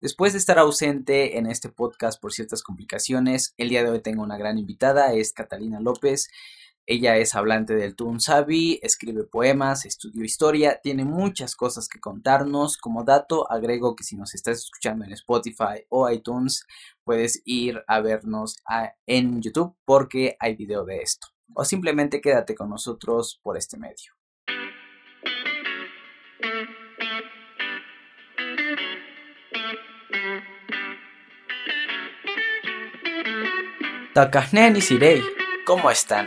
Después de estar ausente en este podcast por ciertas complicaciones, el día de hoy tengo una gran invitada, es Catalina López. Ella es hablante del Tunsabi, escribe poemas, estudió historia, tiene muchas cosas que contarnos. Como dato, agrego que si nos estás escuchando en Spotify o iTunes, puedes ir a vernos en YouTube porque hay video de esto. O simplemente quédate con nosotros por este medio. Takasnen y Sirei, ¿cómo están?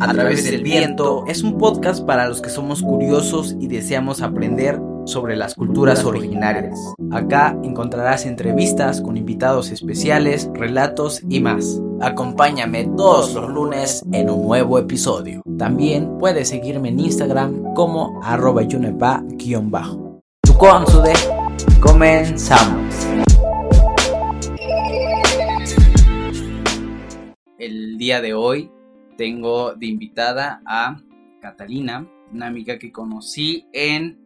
A través del viento es un podcast para los que somos curiosos y deseamos aprender sobre las culturas originarias. Acá encontrarás entrevistas con invitados especiales, relatos y más. Acompáñame todos los lunes en un nuevo episodio. También puedes seguirme en Instagram como arroba yunepa-bajo. comenzamos. El día de hoy tengo de invitada a Catalina, una amiga que conocí en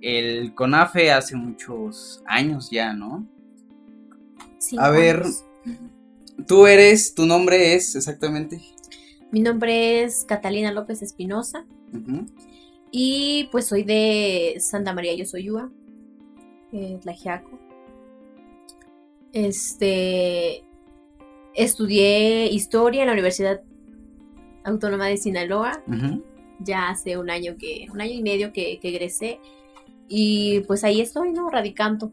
el CONAFE hace muchos años ya, ¿no? Sí. A ver, tú eres, tu nombre es exactamente. Mi nombre es Catalina López Espinosa. Y pues soy de Santa María Yosoyúa, eh, Tlajiaco. Este. Estudié historia en la Universidad Autónoma de Sinaloa. Ya hace un año que. un año y medio que, que egresé. Y pues ahí estoy, ¿no? Radicando.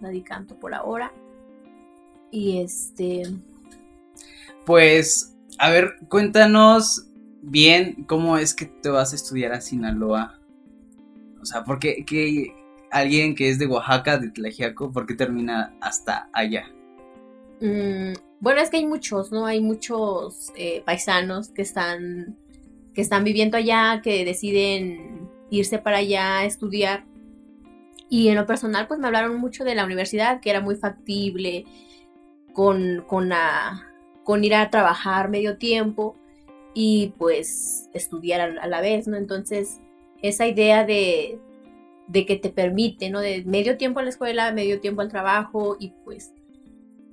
Radicando por ahora. Y este. Pues, a ver, cuéntanos bien cómo es que te vas a estudiar a Sinaloa. O sea, porque que alguien que es de Oaxaca, de Tlajiaco, ¿por qué termina hasta allá? Mm, bueno, es que hay muchos, ¿no? Hay muchos eh, paisanos que están, que están viviendo allá, que deciden irse para allá a estudiar. Y en lo personal, pues me hablaron mucho de la universidad, que era muy factible, con, con, con ir a trabajar medio tiempo y pues estudiar a, la vez, ¿no? Entonces, esa idea de, de que te permite, ¿no? De medio tiempo a la escuela, medio tiempo al trabajo y pues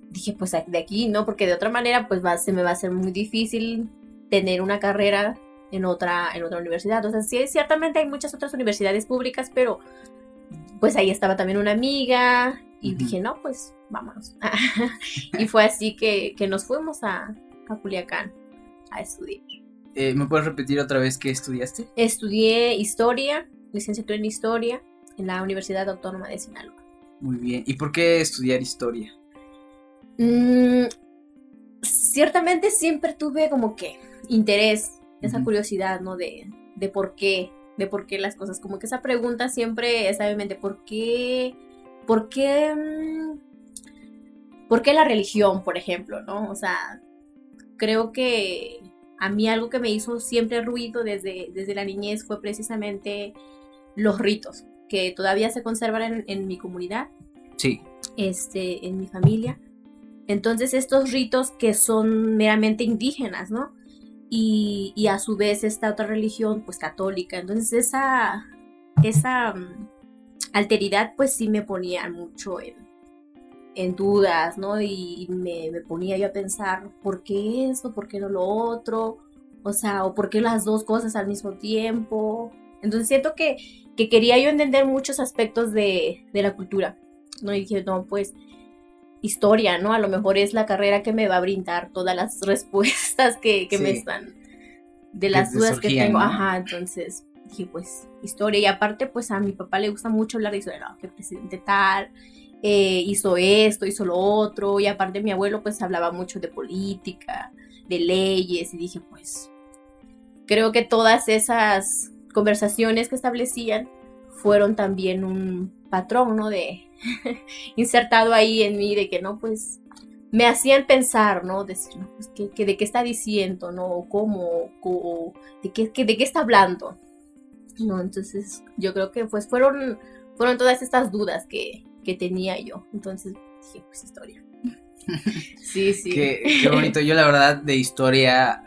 dije, pues de aquí, ¿no? Porque de otra manera, pues va, se me va a hacer muy difícil tener una carrera en otra, en otra universidad. O sea, sí, ciertamente hay muchas otras universidades públicas, pero pues ahí estaba también una amiga y dije, no, pues vámonos. y fue así que, nos fuimos a, a, Culiacán a estudiar. Eh, ¿Me puedes repetir otra vez qué estudiaste? Estudié historia, licenciatura en historia en la Universidad Autónoma de Sinaloa. Muy bien. ¿Y por qué estudiar historia? Mm, ciertamente siempre tuve como que interés, esa curiosidad, ¿no? De, de por qué de por qué las cosas. Como que esa pregunta siempre está en mente, ¿por qué? ¿Por qué? Mm, ¿Por qué la religión, por ejemplo, no? O sea, creo que a mí algo que me hizo siempre ruido desde, desde la niñez fue precisamente los ritos, que todavía se conservan en, mi comunidad. Sí. Este, en mi familia. Entonces, estos ritos que son meramente indígenas, ¿no? y, a su vez esta otra religión, pues católica. Entonces esa, esa mm, alteridad pues sí me ponía mucho en, en dudas, ¿no? Y me, ponía yo a pensar, ¿por qué esto? ¿Por qué no lo otro? O sea, ¿o por qué las dos cosas al mismo tiempo? Entonces siento que, que quería yo entender muchos aspectos de, de la cultura, ¿no? Y dije, no, pues historia, ¿no? A lo mejor es la carrera que me va a brindar todas las respuestas que, me están, de las dudas que tengo. Ajá, entonces dije, pues, historia. Y aparte, pues a mi papá le gusta mucho hablar de historia, ¿no? Que presidente tal, eh, hizo esto, hizo lo otro. Y aparte mi abuelo, pues, hablaba mucho de política, de leyes. Y dije, pues, creo que todas esas conversaciones que establecían fueron también un patrón, ¿no? De insertado ahí en mí, de que no, pues me hacían pensar, ¿no? Decir, no, pues, ¿qué, de qué está diciendo, ¿no? ¿Cómo? de, qué, ¿De qué está hablando? ¿No? Entonces, yo creo que pues fueron, fueron todas estas dudas que, tenía yo. Entonces, dije, pues historia. sí, sí. Qué, qué bonito. Yo la verdad de historia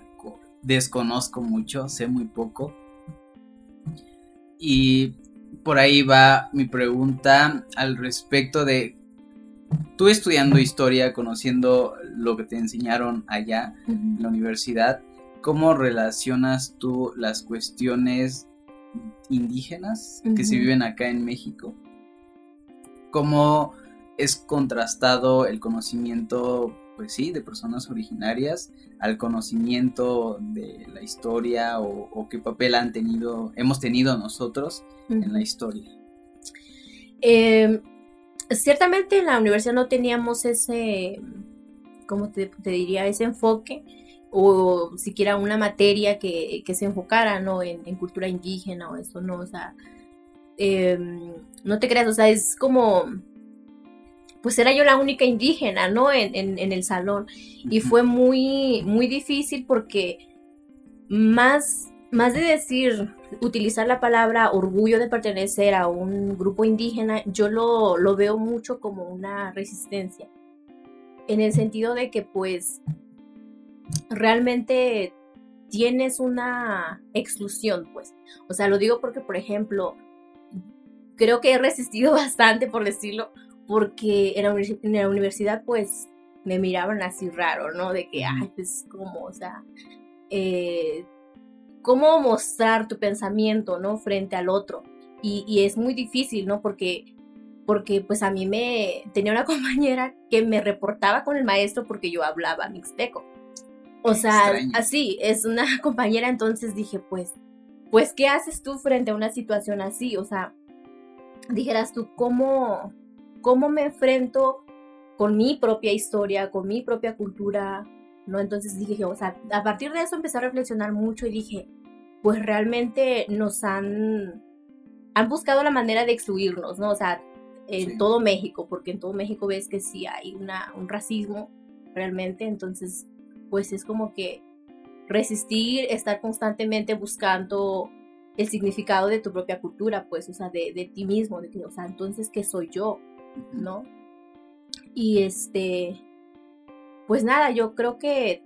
desconozco mucho, sé muy poco. Y por ahí va mi pregunta al respecto de tú estudiando historia, conociendo lo que te enseñaron allá en la universidad, ¿cómo relacionas tú las cuestiones indígenas que se viven acá en México? ¿Cómo es contrastado el conocimiento, pues sí, de personas originarias al conocimiento de la historia o, qué papel han tenido, hemos tenido nosotros en la historia? Em, ciertamente en la universidad no teníamos ese, ¿cómo te, diría? Ese enfoque o siquiera una materia que, se enfocara, ¿no? En, cultura indígena o eso, ¿no? O sea, em, no te creas, o sea, es como pues era yo la única indígena, ¿no? En, el salón. Y fue muy, muy difícil porque más, más de decir, utilizar la palabra orgullo de pertenecer a un grupo indígena, yo lo, lo veo mucho como una resistencia. En el sentido de que pues realmente tienes una exclusión, pues. O sea, lo digo porque, por ejemplo, creo que he resistido bastante, por decirlo, porque en la, universidad pues me miraban así raro, ¿no? De que, ay, pues como, o sea, eh, cómo mostrar tu pensamiento, ¿no? Frente al otro. Y, es muy difícil, ¿no? Porque, porque pues a mí me tenía una compañera que me reportaba con el maestro porque yo hablaba mixteco. O sea, así, es una compañera, entonces dije, pues, pues, ¿qué haces tú frente a una situación así? O sea, dijeras tú, ¿cómo, cómo me enfrento con mi propia historia, con mi propia cultura, ¿no? Entonces dije, o sea, a partir de eso empecé a reflexionar mucho y dije, pues realmente nos han, han buscado la manera de excluirnos, ¿no? O sea, en todo México, porque en todo México ves que sí hay una, un racismo realmente, entonces, pues es como que resistir, estar constantemente buscando el significado de tu propia cultura, pues, o sea, de, de ti mismo, de o sea, entonces, ¿qué soy yo? ¿No? Y este, pues nada, yo creo que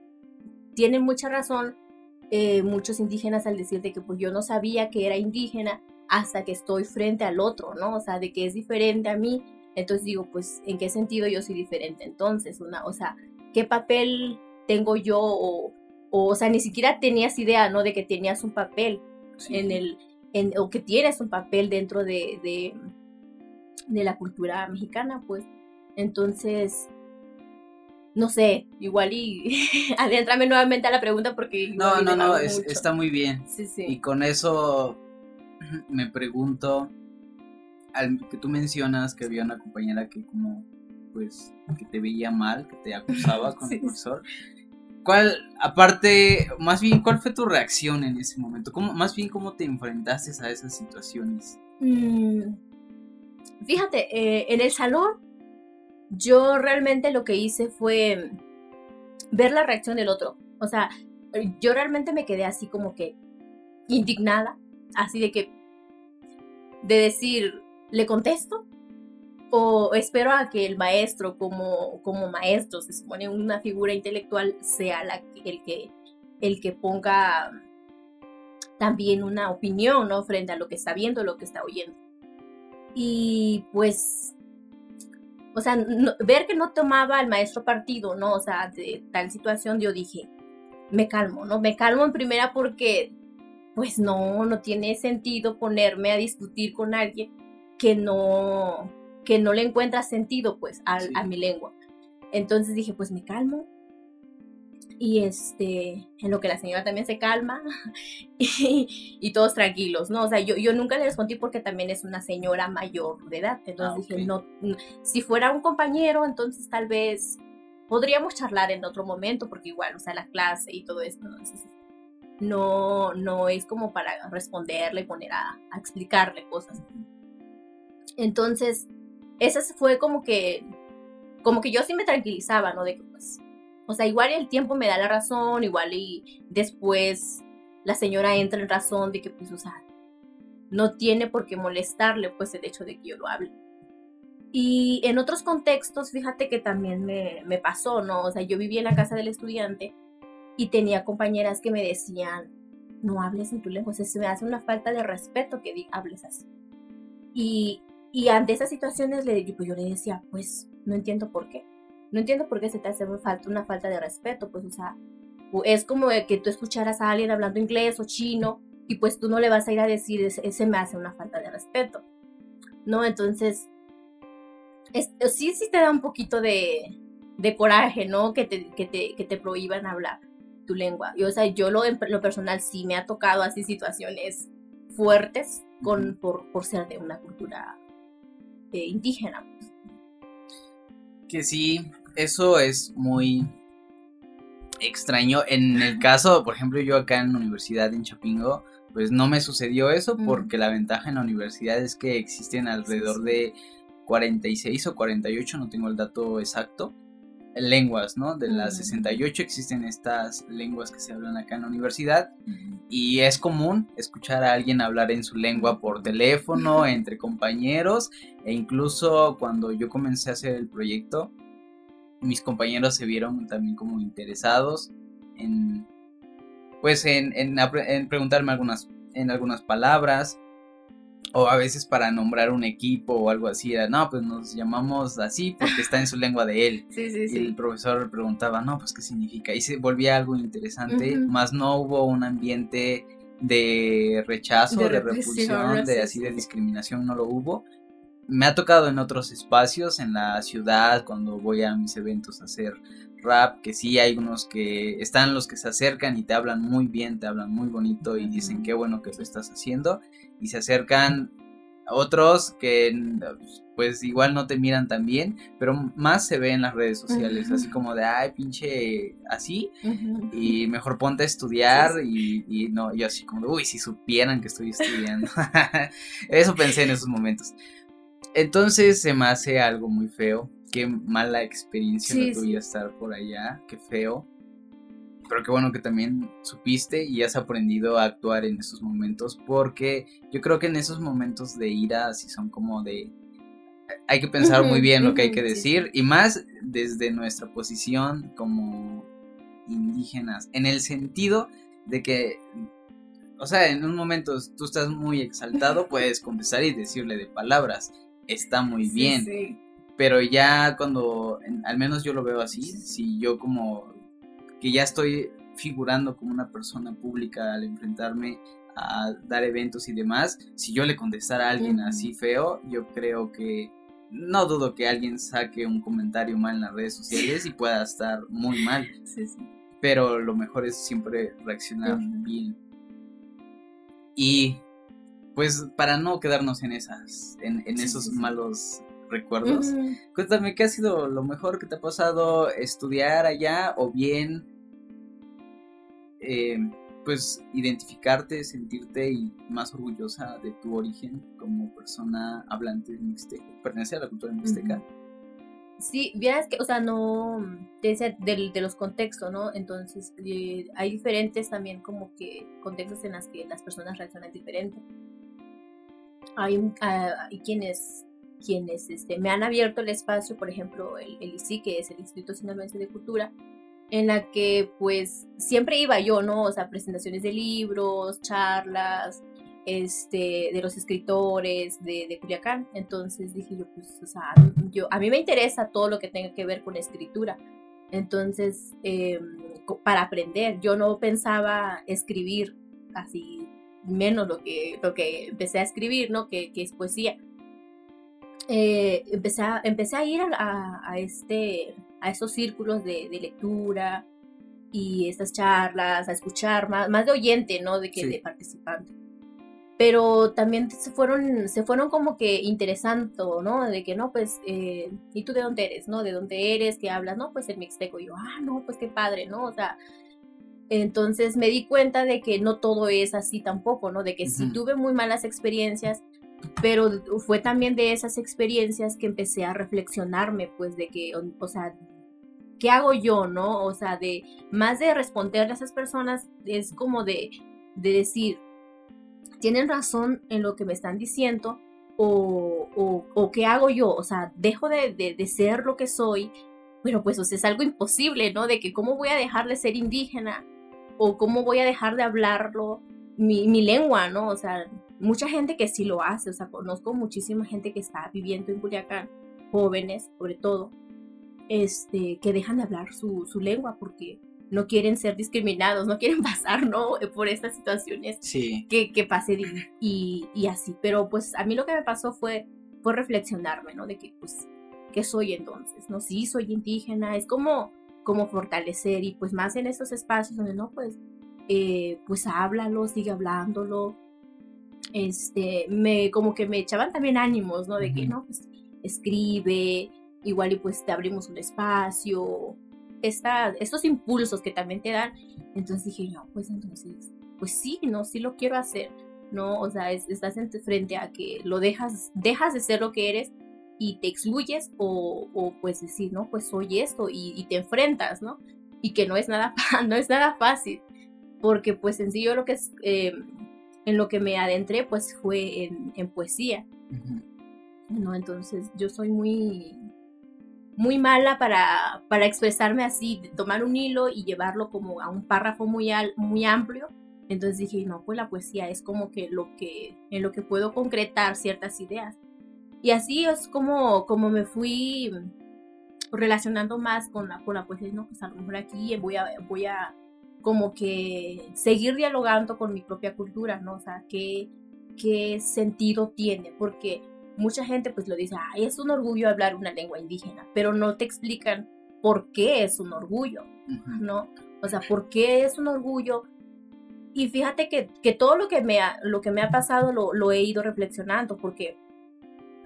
tienen mucha razón eh, muchos indígenas al decirte que pues yo no sabía que era indígena hasta que estoy frente al otro, ¿no? O sea, de que es diferente a mí. Entonces digo, pues, ¿en qué sentido yo soy diferente entonces? Una, o sea, ¿qué papel tengo yo? O, o, sea, ni siquiera tenías idea, ¿no? De que tenías un papel en el, en, o que tienes un papel dentro de, de la cultura mexicana, pues. Entonces, no sé, igual y adéntrame nuevamente a la pregunta porque... No, no, no, está muy bien. Sí, sí. Y con eso me pregunto, al que tú mencionas que había una compañera que como, pues, que te veía mal, que te acusaba con el profesor. ¿Cuál, aparte, más bien, cuál fue tu reacción en ese momento? ¿Cómo, más bien, ¿cómo te enfrentaste a esas situaciones? Mm, fíjate, eh, en el salón yo realmente lo que hice fue ver la reacción del otro. O sea, yo realmente me quedé así como que indignada, así de que, de decir, ¿le contesto? O espero a que el maestro, como, como maestro, se supone una figura intelectual, sea la, el, que, el que ponga también una opinión, ¿no? Frente a lo que está viendo, lo que está oyendo. Y pues, o sea, ver que no tomaba el maestro partido, ¿no? O sea, de tal situación yo dije, me calmo, ¿no? Me calmo en primera porque, pues no, no tiene sentido ponerme a discutir con alguien que no, que no le encuentra sentido, pues, a mi lengua. Entonces dije, pues me calmo, y este, en lo que la señora también se calma y, todos tranquilos, ¿no? O sea, yo, yo nunca le desconté porque también es una señora mayor de edad, entonces ah, dije, no, si fuera un compañero, entonces tal vez podríamos charlar en otro momento, porque igual, o sea, la clase y todo esto, no, no es como para responderle y poner a, a explicarle cosas. Entonces, esa fue como que, como que yo sí me tranquilizaba, ¿no? De que pues o sea, igual el tiempo me da la razón, igual y después la señora entra en razón de que, pues, o sea, no tiene por qué molestarle, pues, el hecho de que yo lo hable. Y en otros contextos, fíjate que también me, me pasó, ¿no? O sea, yo vivía en la casa del estudiante y tenía compañeras que me decían, no hables en tu lengua, o sea, se me hace una falta de respeto que hables así. Y, y ante esas situaciones le, pues yo le decía, pues no entiendo por qué. No entiendo por qué se te hace falta, una falta de respeto, pues, o sea, es como que tú escucharas a alguien hablando inglés o chino y pues tú no le vas a ir a decir, ese me hace una falta de respeto, ¿no? Entonces, sí, sí te da un poquito de, de coraje, ¿no? Que te, que, te, que te prohíban hablar tu lengua. Y, o sea, yo lo, lo personal sí me ha tocado así situaciones fuertes con, por, por ser de una cultura eh, indígena. Pues. Que sí, eso es muy extraño. En el caso, por ejemplo, yo acá en la universidad en Chapingo, pues no me sucedió eso porque la ventaja en la universidad es que existen alrededor de 46 o 48, no tengo el dato exacto, lenguas, ¿no? De las 68 existen estas lenguas que se hablan acá en la universidad y es común escuchar a alguien hablar en su lengua por teléfono, entre compañeros e incluso cuando yo comencé a hacer el proyecto, mis compañeros se vieron también como interesados en, pues en, en preguntarme algunas, en algunas palabras o a veces para nombrar un equipo o algo así, era, no, pues nos llamamos así porque está en su lengua de él. Sí, sí, sí. Y el profesor preguntaba, no, pues qué significa. Y se volvía algo interesante, más no hubo un ambiente de rechazo, de, repulsión, de así de discriminación, no lo hubo. Me ha tocado en otros espacios, en la ciudad, cuando voy a mis eventos a hacer rap, que sí hay unos que están los que se acercan y te hablan muy bien, te hablan muy bonito y dicen qué bueno que lo estás haciendo y se acercan otros que pues igual no te miran tan bien, pero más se ve en las redes sociales, así como de, ay, pinche, así, y mejor ponte a estudiar y, no, yo así como de, uy, si supieran que estoy estudiando. Eso pensé en esos momentos. Entonces se me hace algo muy feo, qué mala experiencia sí, tuya estar por allá, qué feo. Pero qué bueno que también supiste y has aprendido a actuar en esos momentos, porque yo creo que en esos momentos de ira, si son como de... Hay que pensar muy bien lo que hay que decir, y más desde nuestra posición como indígenas, en el sentido de que, o sea, en un momento tú estás muy exaltado, puedes confesar y decirle de palabras, está muy bien. Pero ya cuando, al menos yo lo veo así, si yo como que ya estoy figurando como una persona pública al enfrentarme a dar eventos y demás, si yo le contestara a alguien así feo, yo creo que no dudo que alguien saque un comentario mal en las redes sociales y pueda estar muy mal. Pero lo mejor es siempre reaccionar bien. Y pues para no quedarnos en esas, en, esos malos recuerdos, cuéntame qué ha sido lo mejor que te ha pasado estudiar allá o bien eh, pues identificarte, sentirte y más orgullosa de tu origen como persona hablante mixteca, pertenece a la cultura mixteca. Sí, vieras que, o sea, no, de, de, los contextos, ¿no? Entonces, eh, hay diferentes también como que contextos en los que las personas reaccionan diferente. Hay, ah, hay quienes, quienes este, me han abierto el espacio, por ejemplo, el, ICI, que es el Instituto Sinaloense de Cultura, en la que pues siempre iba yo, ¿no? O sea, presentaciones de libros, charlas, este, de los escritores de, de Culiacán. Entonces dije yo, pues, o sea, yo, a mí me interesa todo lo que tenga que ver con escritura. Entonces, em, para aprender, yo no pensaba escribir así, menos lo que, lo que empecé a escribir, ¿no? Que, que es poesía. Eh, empecé, a, empecé a ir a, a este a esos círculos de, lectura y estas charlas, a escuchar, más, más de oyente, ¿no? De que de participante. Pero también se fueron, se fueron como que interesando, ¿no? De que, no, pues, eh, ¿y tú de dónde eres, no? ¿De dónde eres? ¿Qué hablas? No, pues el mixteco. Y yo, ah, no, pues qué padre, ¿no? O sea, entonces me di cuenta de que no todo es así tampoco, ¿no? De que si tuve muy malas experiencias, pero fue también de esas experiencias que empecé a reflexionarme, pues de que, o sea, ¿qué hago yo, no? O sea, de más de responderle a esas personas, es como de, de decir, tienen razón en lo que me están diciendo, o, o, qué hago yo, o sea, dejo de, de, ser lo que soy, pero pues o sea, es algo imposible, ¿no? De que cómo voy a dejar de ser indígena, o cómo voy a dejar de hablarlo, mi, mi lengua, ¿no? O sea, mucha gente que sí lo hace, o sea, conozco muchísima gente que está viviendo en Culiacán jóvenes, sobre todo, este, que dejan de hablar su, su lengua porque no quieren ser discriminados, no quieren pasar, ¿no? Por estas situaciones Sí. que, que pasen y, y, así. Pero pues a mí lo que me pasó fue, fue reflexionarme, ¿no? De que pues, ¿qué soy entonces? ¿No? Sí, soy indígena, es como, como fortalecer y pues más en esos espacios donde no, pues, eh, pues háblalo, sigue hablándolo. Este, me, como que me echaban también ánimos, ¿no? De que, Ujú. no, pues, escribe, igual y pues te abrimos un espacio, esta, estos impulsos que también te dan. Entonces dije, no, pues entonces, pues sí, no, sí lo quiero hacer, ¿no? O sea, es- estás en- frente a que lo dejas, dejas de ser lo que eres y te excluyes o, o pues decir, no, pues soy esto y, y te enfrentas, ¿no? Y que no es nada, no es nada fácil, porque pues en sí yo lo que es, eh, en lo que me adentré pues fue en, en poesía. ¿no? Entonces yo soy muy, muy mala para, para expresarme así, de tomar un hilo y llevarlo como a un párrafo muy, al- muy amplio. Entonces dije, no, pues la poesía es como que lo que, en lo que puedo concretar ciertas ideas. Y así es como, como me fui relacionando más con la, con la poesía, no, pues a lo mejor aquí voy a, voy a como que seguir dialogando con mi propia cultura, ¿no? O sea, qué, qué sentido tiene, porque mucha gente pues lo dice, ay, es un orgullo hablar una lengua indígena, pero no te explican por qué es un orgullo. ¿no? O sea, por qué es un orgullo. Y fíjate que, que todo lo que me ha, lo que me ha pasado lo, lo he ido reflexionando, porque,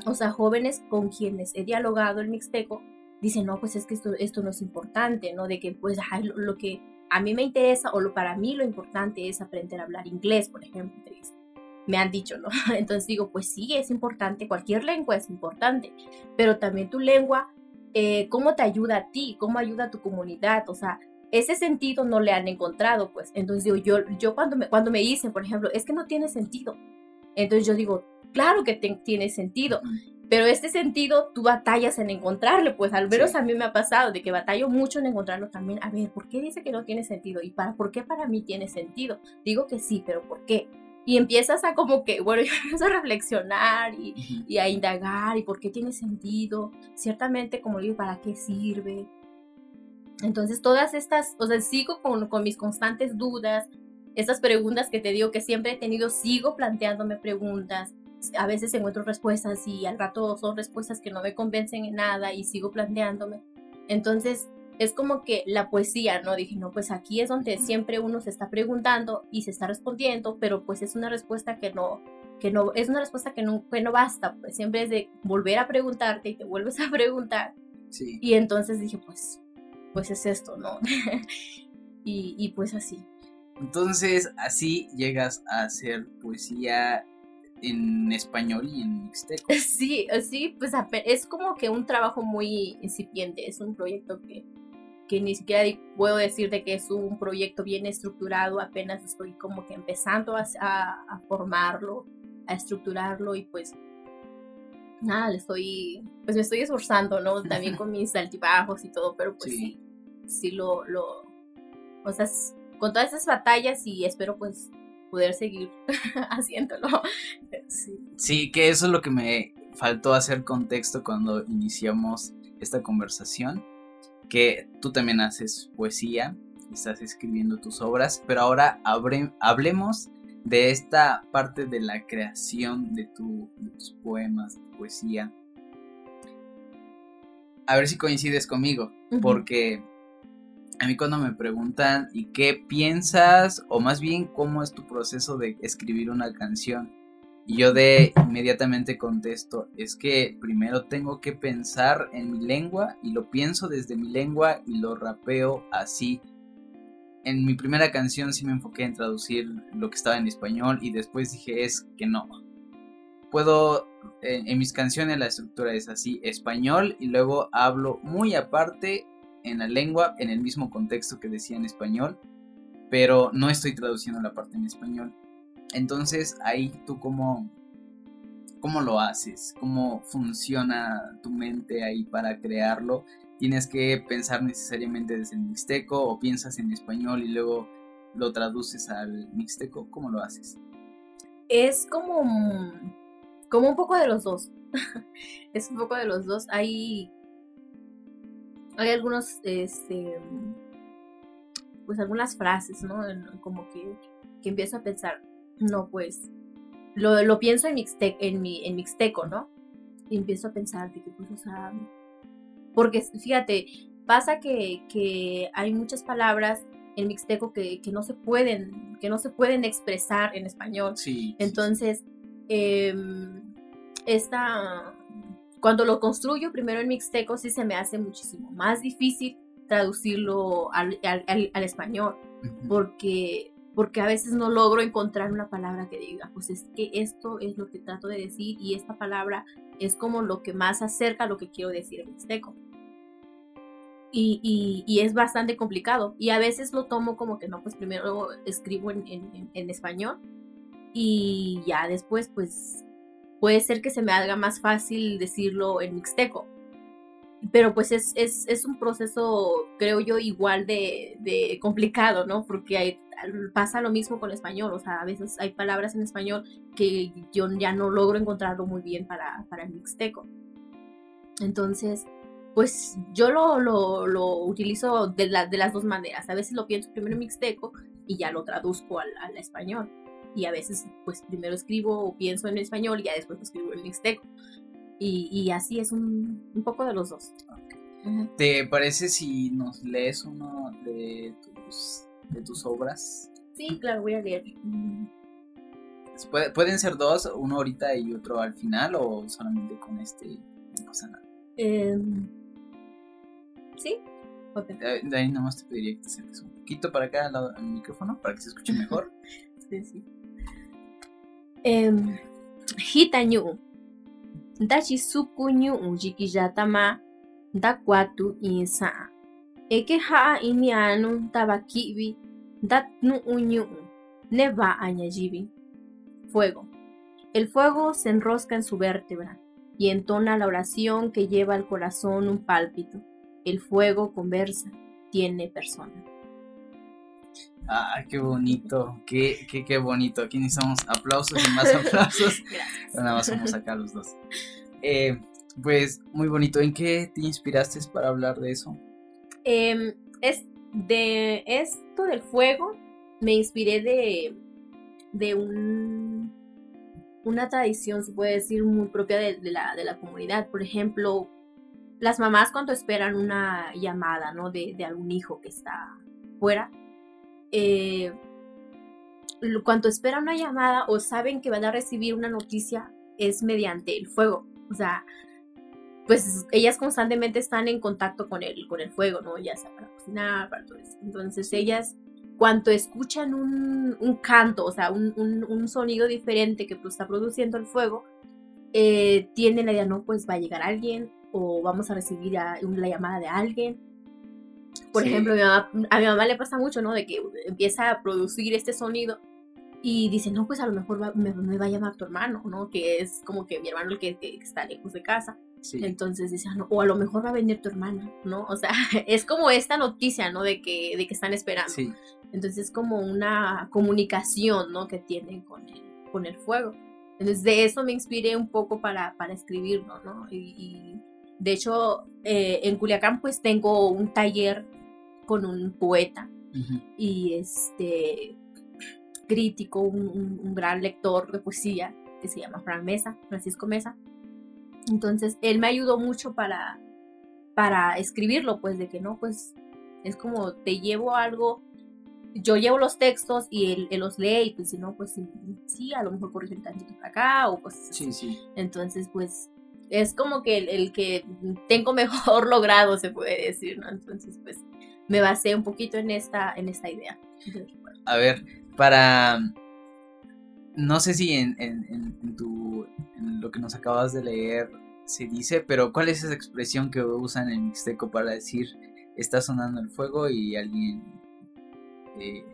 o sea, jóvenes con quienes he dialogado el mixteco dicen, no, pues es que esto, esto no es importante, ¿no? De que, pues, ay, lo, lo que a mí me interesa o lo para mí lo importante es aprender a hablar inglés, por ejemplo. Me han dicho, ¿no? Entonces digo, pues sí, es importante, cualquier lengua es importante, pero también tu lengua, eh, ¿cómo te ayuda a ti? ¿Cómo ayuda a tu comunidad? O sea, ese sentido no le han encontrado, pues. Entonces digo, yo, yo cuando, me, cuando me dicen, por ejemplo, es que no tiene sentido. Entonces yo digo, claro que te- tiene sentido, pero este sentido tú batallas en encontrarle, pues al menos Sí. a mí me ha pasado de que batallo mucho en encontrarlo también. A ver, ¿por qué dice que no tiene sentido? ¿Y para por qué para mí tiene sentido? Digo que sí, pero ¿por qué? Y empiezas a como que, bueno, yo empiezo a reflexionar y, y a indagar y por qué tiene sentido, ciertamente como digo, para qué sirve. Entonces todas estas, o sea, sigo con, con mis constantes dudas, estas preguntas que te digo que siempre he tenido, sigo planteándome preguntas, a veces encuentro respuestas y al rato son respuestas que no me convencen en nada y sigo planteándome. Entonces es como que la poesía, ¿no? Dije, no, pues aquí es donde siempre uno se está preguntando y se está respondiendo, pero pues es una respuesta que no, que no, es una respuesta que no, que no basta, pues siempre es de volver a preguntarte y te vuelves a preguntar. Sí. Y entonces dije, pues, pues es esto, ¿no? y, y pues así. Entonces, así llegas a hacer poesía en español y en mixteco. Sí, sí, pues es como que un trabajo muy incipiente, es un proyecto que, que ni siquiera puedo decir de que es un proyecto bien estructurado, apenas estoy como que empezando a, a- a formarlo, a estructurarlo y pues nada, le estoy, pues me estoy esforzando, ¿no? También con mis altibajos y todo, pero pues Sí. sí, sí, lo, lo, o sea, con todas esas batallas y espero pues poder seguir haciéndolo. Sí. Sí, que eso es lo que me faltó hacer contexto cuando iniciamos esta conversación, que tú también haces poesía, estás escribiendo tus obras, pero ahora hablemos de esta parte de la creación de, tu- de tus poemas, de poesía. A ver si coincides conmigo, porque a mí cuando me preguntan y qué piensas, o más bien cómo es tu proceso de escribir una canción, y yo de inmediatamente contesto, es que primero tengo que pensar en mi lengua y lo pienso desde mi lengua y lo rapeo así. En mi primera canción sí me enfoqué en traducir lo que estaba en español y después dije es que no. Puedo, en, en mis canciones la estructura es así, español y luego hablo muy aparte en la lengua, en el mismo contexto que decía en español, pero no estoy traduciendo la parte en español. Entonces, ahí tú cómo, cómo lo haces, cómo funciona tu mente ahí para crearlo. Tienes que pensar necesariamente desde el mixteco o piensas en español y luego lo traduces al mixteco. ¿Cómo lo haces? Es como, como un poco de los dos. es un poco de los dos. Hay, hay algunos, este, pues algunas frases, ¿no? Como que, que empiezo a pensar, no, pues, lo, lo pienso en, mixte, en, mi, en mixteco, ¿no? Y empiezo a pensar de que, pues, o sea, porque fíjate, pasa que, que hay muchas palabras en mixteco que, que, no se pueden, que no se pueden expresar en español. Sí. Entonces, eh, esta, cuando lo construyo primero en mixteco, sí se me hace muchísimo más difícil traducirlo al, al, al español, uh -huh. porque, porque a veces no logro encontrar una palabra que diga, pues es que esto es lo que trato de decir y esta palabra es como lo que más acerca a lo que quiero decir en mixteco. Y, y, y, es bastante complicado. Y a veces lo tomo como que no, pues primero escribo en, en, en, español y ya después pues puede ser que se me haga más fácil decirlo en mixteco. Pero pues es, es, es un proceso, creo yo, igual de, complicado, ¿no? Porque pasa lo mismo con español, o sea, a veces hay palabras en español que yo ya no logro encontrarlo muy bien para, para el mixteco. Entonces, pues yo lo, lo, lo utilizo de, la, de, las dos maneras. A veces lo pienso primero en mixteco y ya lo traduzco al, al, español. Y a veces, pues primero escribo o pienso en español y ya después escribo en mixteco. Y, y así es un, un, poco de los dos. Okay. Uh -huh. ¿Te parece si nos lees uno de tus, de tus obras? Sí, claro, voy a leer. ¿Pueden ser dos, uno ahorita y otro al final o solamente con este? No pasa nada. Eh, Sí. Okay. De, ahí nomás te pediría que te acerques un poquito para acá al, al micrófono para que se escuche mejor. sí, sí. Um, Hitañu. Dachi suku ñu jikiyatama da cuatu insa. Eke ha inianu tabakibi dat nu uñu ne va añayibi. Fuego. El fuego se enrosca en su vértebra y entona la oración que lleva al corazón un pálpito. El fuego conversa, tiene persona. Ah, qué bonito, qué, qué, qué bonito. Aquí necesitamos aplausos y más aplausos. Nada más somos acá los dos. Eh, pues muy bonito. ¿En qué te inspiraste para hablar de eso? Eh, es de esto del fuego. Me inspiré de, de un, una tradición, se puede decir, muy propia de, de, la, de la comunidad. Por ejemplo, las mamás cuando esperan una llamada, ¿no? De, de algún hijo que está fuera, eh, cuando esperan una llamada o saben que van a recibir una noticia es mediante el fuego. O sea, pues ellas constantemente están en contacto con el, con el fuego, ¿no? Ya sea para cocinar, para todo eso. Entonces ellas, cuando escuchan un, un canto, o sea, un, un, un, sonido diferente que está produciendo el fuego, eh, tienen la idea, no, pues va a llegar alguien, o vamos a recibir a, la llamada de alguien. Por sí. ejemplo, a mi, mamá, a mi, mamá, le pasa mucho, ¿no? De que empieza a producir este sonido y dice, no, pues a lo mejor va, me, me, va a llamar tu hermano, ¿no? Que es como que mi hermano el que, que está lejos de casa. Sí. Entonces dice, ah, no, o a lo mejor va a venir tu hermana, ¿no? O sea, es como esta noticia, ¿no? De que, de que están esperando. Sí. Entonces es como una comunicación, ¿no? Que tienen con el, con el fuego. Entonces de eso me inspiré un poco para, para escribirlo, ¿no? Y, y de hecho, eh, en Culiacán pues tengo un taller con un poeta uh -huh. y este crítico, un, un, un, gran lector de poesía que se llama Fran Mesa, Francisco Mesa. Entonces, él me ayudó mucho para, para escribirlo, pues de que no, pues es como te llevo algo, yo llevo los textos y él, él los lee y pues si no, pues sí, a lo mejor corrigen tantito para acá o pues sí, sí. Entonces, pues es como que el, que tengo mejor logrado, se puede decir, ¿no? Entonces, pues me basé un poquito en esta, en esta idea. A ver, para... No sé si en, en, en, tu, en lo que nos acabas de leer se dice, pero ¿cuál es esa expresión que usan en Mixteco para decir está sonando el fuego y alguien eh,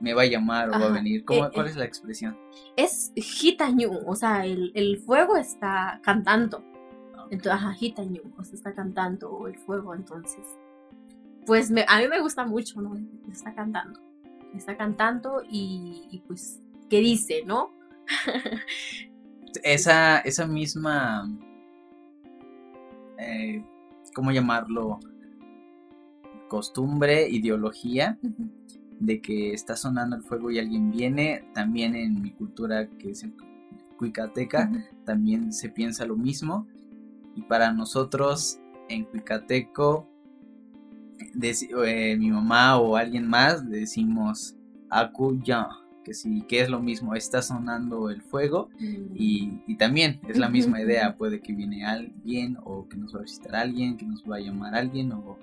me va a llamar o Ajá. va a venir? ¿Cómo, eh, ¿Cuál eh, es la expresión? Es hitañu, o sea, el, el fuego está cantando. Entonces, ajá, hitañu, o sea, está cantando el fuego, entonces. Pues me, a mí me gusta mucho, ¿no? Está cantando. Está cantando y, y pues, ¿qué dice, no? esa, esa misma, eh, ¿cómo llamarlo? Costumbre, ideología de que está sonando el fuego y alguien viene, también en mi cultura que es el cuicateca, también se piensa lo mismo. Y para nosotros en cuicateco, eh, mi mamá o alguien más le decimos ya que sí, que es lo mismo, está sonando el fuego mm. y, también es la misma idea, puede que viene alguien o que nos va a visitar alguien, que nos va a llamar alguien o,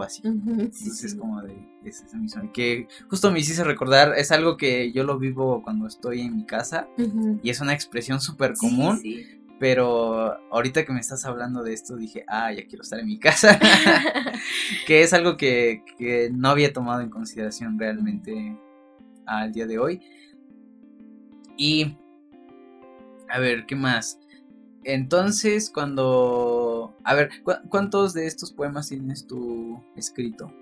así. Entonces es como de, es eso mismo. que justo me hiciste recordar, es algo que yo lo vivo cuando estoy en mi casa y es una expresión súper común. Pero ahorita que me estás hablando de esto dije, ah, ya quiero estar en mi casa. que es algo que, que no había tomado en consideración realmente al día de hoy. Y, a ver, ¿qué más? Entonces, cuando... A ver, ¿cuántos de estos poemas tienes tú escrito?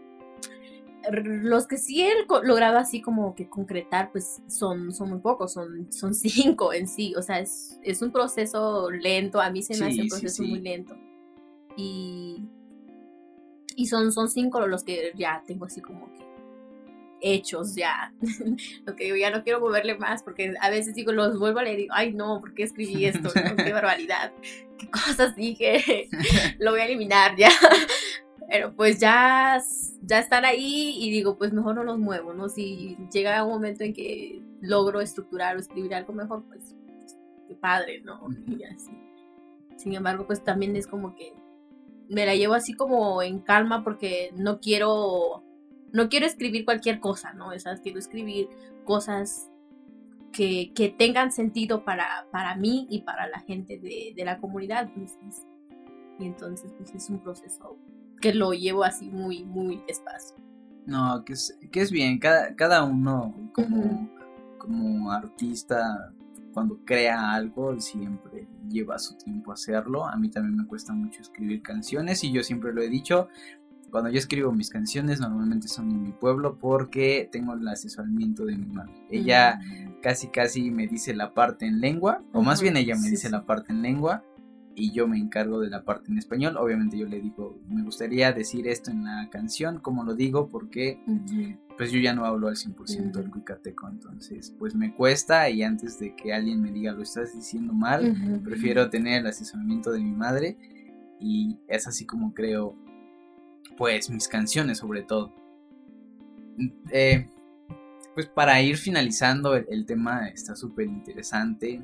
Los que sí he logrado así como que concretar, pues son, son muy pocos, son, son cinco en sí. O sea, es, un proceso lento, a mí se me hace un proceso muy lento. Y, y son, son cinco los que ya tengo así como que hechos ya. Lo que digo, ya no quiero moverle más porque a veces digo, los vuelvo a leer y digo, ay no, ¿por qué escribí esto? Qué barbaridad, qué cosas dije, lo voy a eliminar ya. Pero pues ya, ya están ahí y digo, pues mejor no los muevo, ¿no? Si llega un momento en que logro estructurar o escribir algo mejor, pues qué padre, ¿no? Y así. Sin embargo, pues también es como que me la llevo así como en calma porque no quiero no quiero escribir cualquier cosa, ¿no? Esas quiero escribir cosas que, tengan sentido para, para mí y para la gente de, la comunidad. Pues, y entonces, pues es un proceso que lo llevo así muy, muy despacio. No, que es, que es bien, cada, cada uno como, como artista, cuando crea algo, siempre lleva su tiempo hacerlo. A mí también me cuesta mucho escribir canciones y yo siempre lo he dicho, cuando yo escribo mis canciones normalmente son en mi pueblo porque tengo el asesoramiento de mi madre. Ella mm. casi casi me dice la parte en lengua, o más bien ella me dice la parte en lengua y yo me encargo de la parte en español. Obviamente yo le digo, me gustaría decir esto en la canción, como lo digo, porque pues yo ya no hablo al 100% del cuicateco, entonces pues me cuesta y antes de que alguien me diga lo estás diciendo mal, prefiero tener el asesoramiento de mi madre y es así como creo pues mis canciones sobre todo. Eh, pues para ir finalizando, el, tema está súper interesante.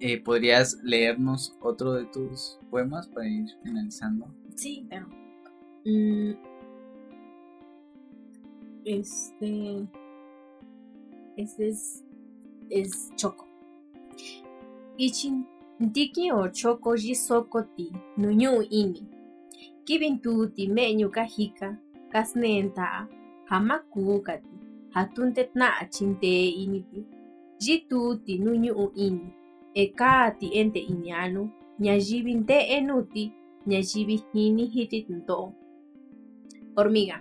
Eh, ¿Podrías leernos otro de tus poemas para ir finalizando? Sí, claro. Mm, este. Este es. Es Choco. Ichin Tiki o Choco Jisokoti Nuñu Ini kibintuti me'ñu kajika kasnenta'a jamakúkati jatuntetna'a chintee initi yituti nuñu'u ini ekati ente inianu ñayivi nte'e nuti ñayivi jini jiti tunto'o hormiga.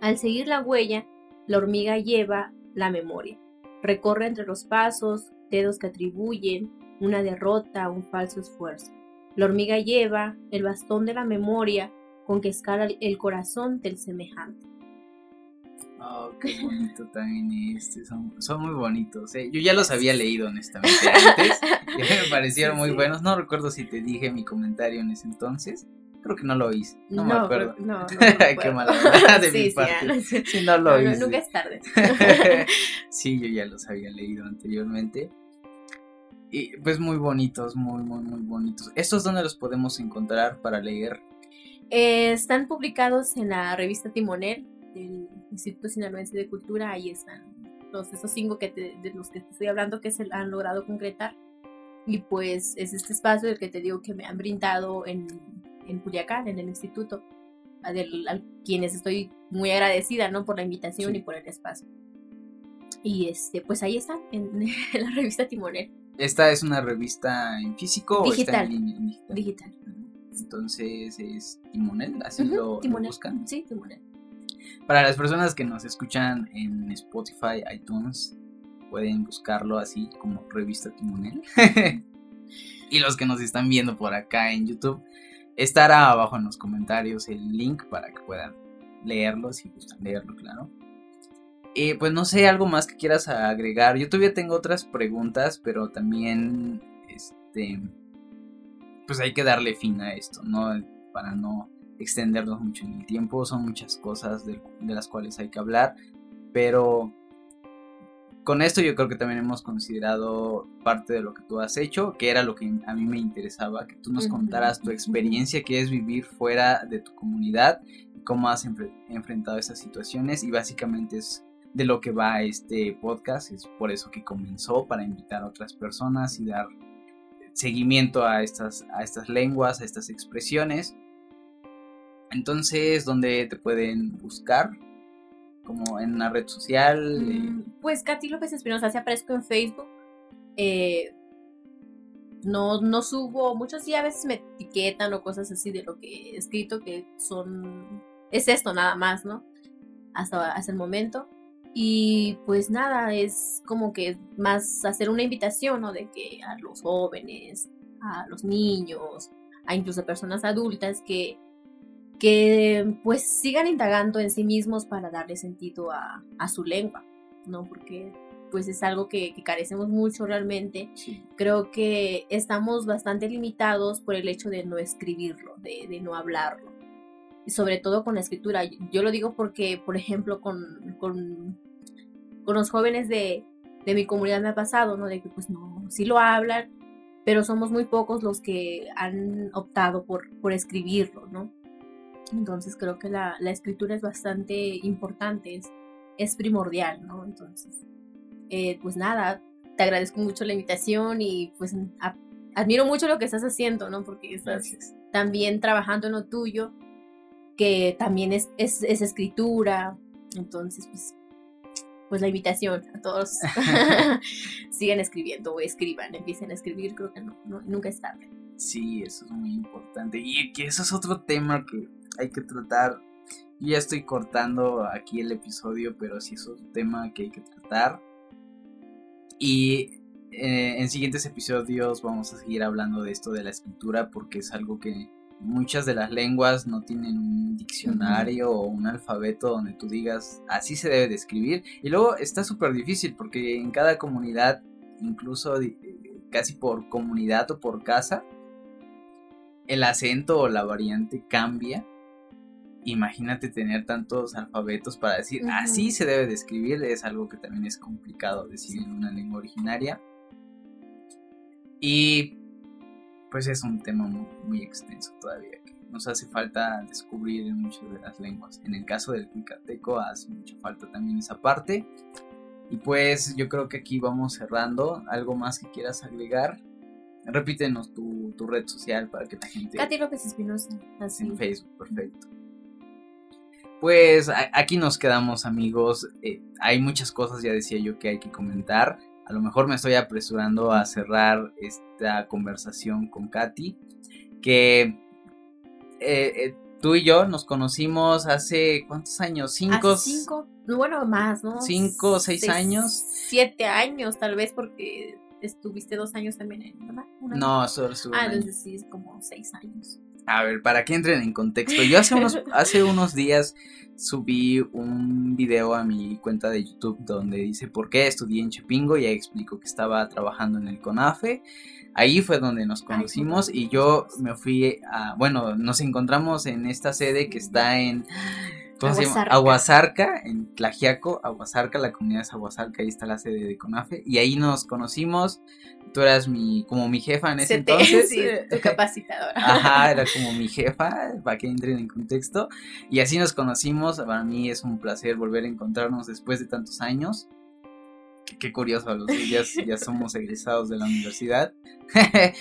Al seguir la huella la hormiga lleva la memoria. Recorre entre los pasos dedos que atribuyen una derrota un falso esfuerzo la hormiga lleva el bastón de la memoria con que escala el corazón del semejante. Oh, qué bonito también este. Son, muy bonitos. ¿eh? Yo ya los había leído honestamente antes. me parecieron muy buenos. No recuerdo si te dije mi comentario en ese entonces. Creo que no lo hice. No, me acuerdo. No, no, Qué mala de mi parte. Sí, no lo hice. nunca es tarde. sí, yo ya los había leído anteriormente. Y pues muy bonitos, muy, muy, muy bonitos. ¿Estos dónde los podemos encontrar para leer? Eh, están publicados en la revista Timonel del Instituto Sinaloense de Cultura. Ahí están los, esos cinco que de los que te estoy hablando que se han logrado concretar. Y pues es este espacio del que te digo que me han brindado en, en Culiacán, en el instituto, a, quienes estoy muy agradecida ¿no? por la invitación y por el espacio. Y este, pues ahí están, en, en la revista Timonel. ¿Esta es una revista en físico o está en línea? Digital. Entonces es Timonel, así lo, buscan. Sí, Timonel. Para las personas que nos escuchan en Spotify, iTunes pueden buscarlo así como Revista Timonel. y los que nos están viendo por acá en YouTube, estará abajo en los comentarios el link para que puedan leerlo si gustan leerlo, claro. Eh, pues no sé, algo más que quieras agregar. Yo todavía tengo otras preguntas, pero también, este, pues hay que darle fin a esto, ¿no? Para no extendernos mucho en el tiempo. Son muchas cosas de, las cuales hay que hablar, pero con esto yo creo que también hemos considerado parte de lo que tú has hecho, que era lo que a mí me interesaba, que tú nos contaras tu experiencia, que es vivir fuera de tu comunidad, cómo has enfrentado esas situaciones y básicamente es de lo que va este podcast. Es por eso que comenzó, para invitar a otras personas y dar seguimiento a estas, a estas lenguas, a estas expresiones. Entonces, ¿dónde te pueden buscar? Como en una red social. Mm, pues Katy López Espinosa, se aparezco en Facebook. Eh, no, no subo, muchos días a veces me etiquetan o cosas así de lo que he escrito que son, es esto nada más, ¿no? Hasta, hasta el momento. Y pues nada, es como que más hacer una invitación, ¿no? De que a los jóvenes, a los niños, a incluso personas adultas que, que pues sigan indagando en sí mismos para darle sentido a, su lengua, ¿no? Porque pues es algo que, carecemos mucho realmente. Creo que estamos bastante limitados por el hecho de no escribirlo, de, de no hablarlo sobre todo con la escritura. Yo lo digo porque, por ejemplo, con, con, los jóvenes de, mi comunidad me ha pasado, ¿no? De que pues no, sí lo hablan, pero somos muy pocos los que han optado por, por escribirlo, ¿no? Entonces creo que la, escritura es bastante importante, es, es primordial, ¿no? Entonces, eh, pues nada, te agradezco mucho la invitación y pues admiro mucho lo que estás haciendo, ¿no? Porque estás también trabajando en lo tuyo que también es, es, escritura. Entonces, pues, pues la invitación a todos sigan escribiendo o escriban, empiecen a escribir, creo que no, nunca es tarde. Sí, eso es muy importante. Y que eso es otro tema que hay que tratar. Yo ya estoy cortando aquí el episodio, pero sí es otro tema que hay que tratar. Y eh, en siguientes episodios vamos a seguir hablando de esto de la escritura porque es algo que muchas de las lenguas no tienen un diccionario o un alfabeto donde tú digas así se debe de escribir. Y luego está súper difícil porque en cada comunidad, incluso casi por comunidad o por casa, el acento o la variante cambia. Imagínate tener tantos alfabetos para decir así se debe de escribir, es algo que también es complicado decir en una lengua originaria. Y pues es un tema muy, extenso todavía que nos hace falta descubrir en muchas de las lenguas. En el caso del cuicateco hace mucha falta también esa parte. Y pues yo creo que aquí vamos cerrando. ¿Algo más que quieras agregar? Repítenos tu, red social para que la gente... Katy López Espinosa. En Facebook, perfecto. Pues aquí nos quedamos amigos. Eh, hay muchas cosas, ya decía yo, que hay que comentar a lo mejor me estoy apresurando a cerrar esta conversación con Katy, que eh, eh, tú y yo nos conocimos hace, ¿cuántos años? Cinco. cinco, bueno, más, ¿no? Cinco o seis, años. Siete años, tal vez, porque estuviste dos años también en, ¿verdad? No, solo estuve. Ah, entonces sí, es como seis años. A ver, para que entren en contexto, yo hace unos, hace unos días subí un video a mi cuenta de YouTube donde dice por qué estudié en Chepingo y ahí explico que estaba trabajando en el CONAFE. Ahí fue donde nos conocimos y yo me fui a, bueno, nos encontramos en esta sede que está en ¿Cómo se llama? Aguasarca, en Tlajiaco, Aguasarca, la comunidad es Aguasarca, ahí está la sede de CONAFE. Y ahí nos conocimos. Tú eras mi, como mi jefa en ese entonces. Sí, tu capacitadora. Ajá, era como mi jefa, para que entren en contexto. Y así nos conocimos. Para mí es un placer volver a encontrarnos después de tantos años. Qué curioso, los ya, ya somos egresados de la universidad.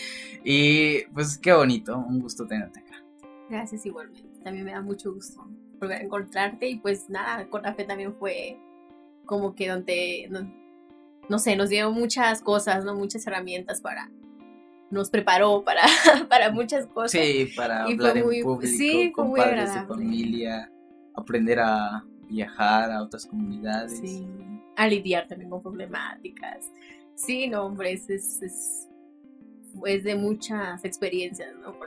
y pues qué bonito, un gusto tenerte acá. Gracias igualmente, también me da mucho gusto volver a encontrarte y pues nada, con la fe también fue como que donde, no, sé, nos dio muchas cosas, ¿no? Muchas herramientas para, nos preparó para, para muchas cosas. Sí, para hablar en público, sí, con padres de familia, aprender a viajar a otras comunidades. Sí. a lidiar también con problemáticas. Sí, no, hombre, es, es, es, de muchas experiencias, ¿no?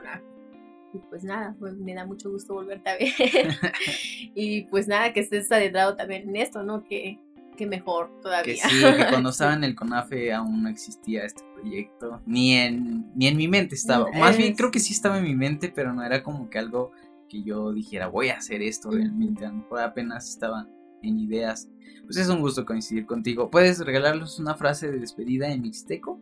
Y pues nada, pues me da mucho gusto volverte a ver. y pues nada, que estés adentrado también en esto, ¿no? Que, que mejor todavía. Que sí, que cuando estaba en el CONAFE aún no existía este proyecto, ni en, ni en mi mente estaba. Más bien creo que sí estaba en mi mente, pero no era como que algo que yo dijera, voy a hacer esto realmente. A lo mejor apenas estaba en ideas. Pues es un gusto coincidir contigo. ¿Puedes regalarnos una frase de despedida en mixteco?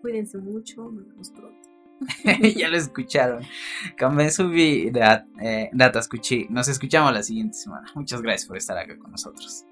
Cuídense mucho, nos vemos pronto. ya lo escucharon. Kambesubi eh, Data Escuché. Nos escuchamos la siguiente semana. Muchas gracias por estar acá con nosotros.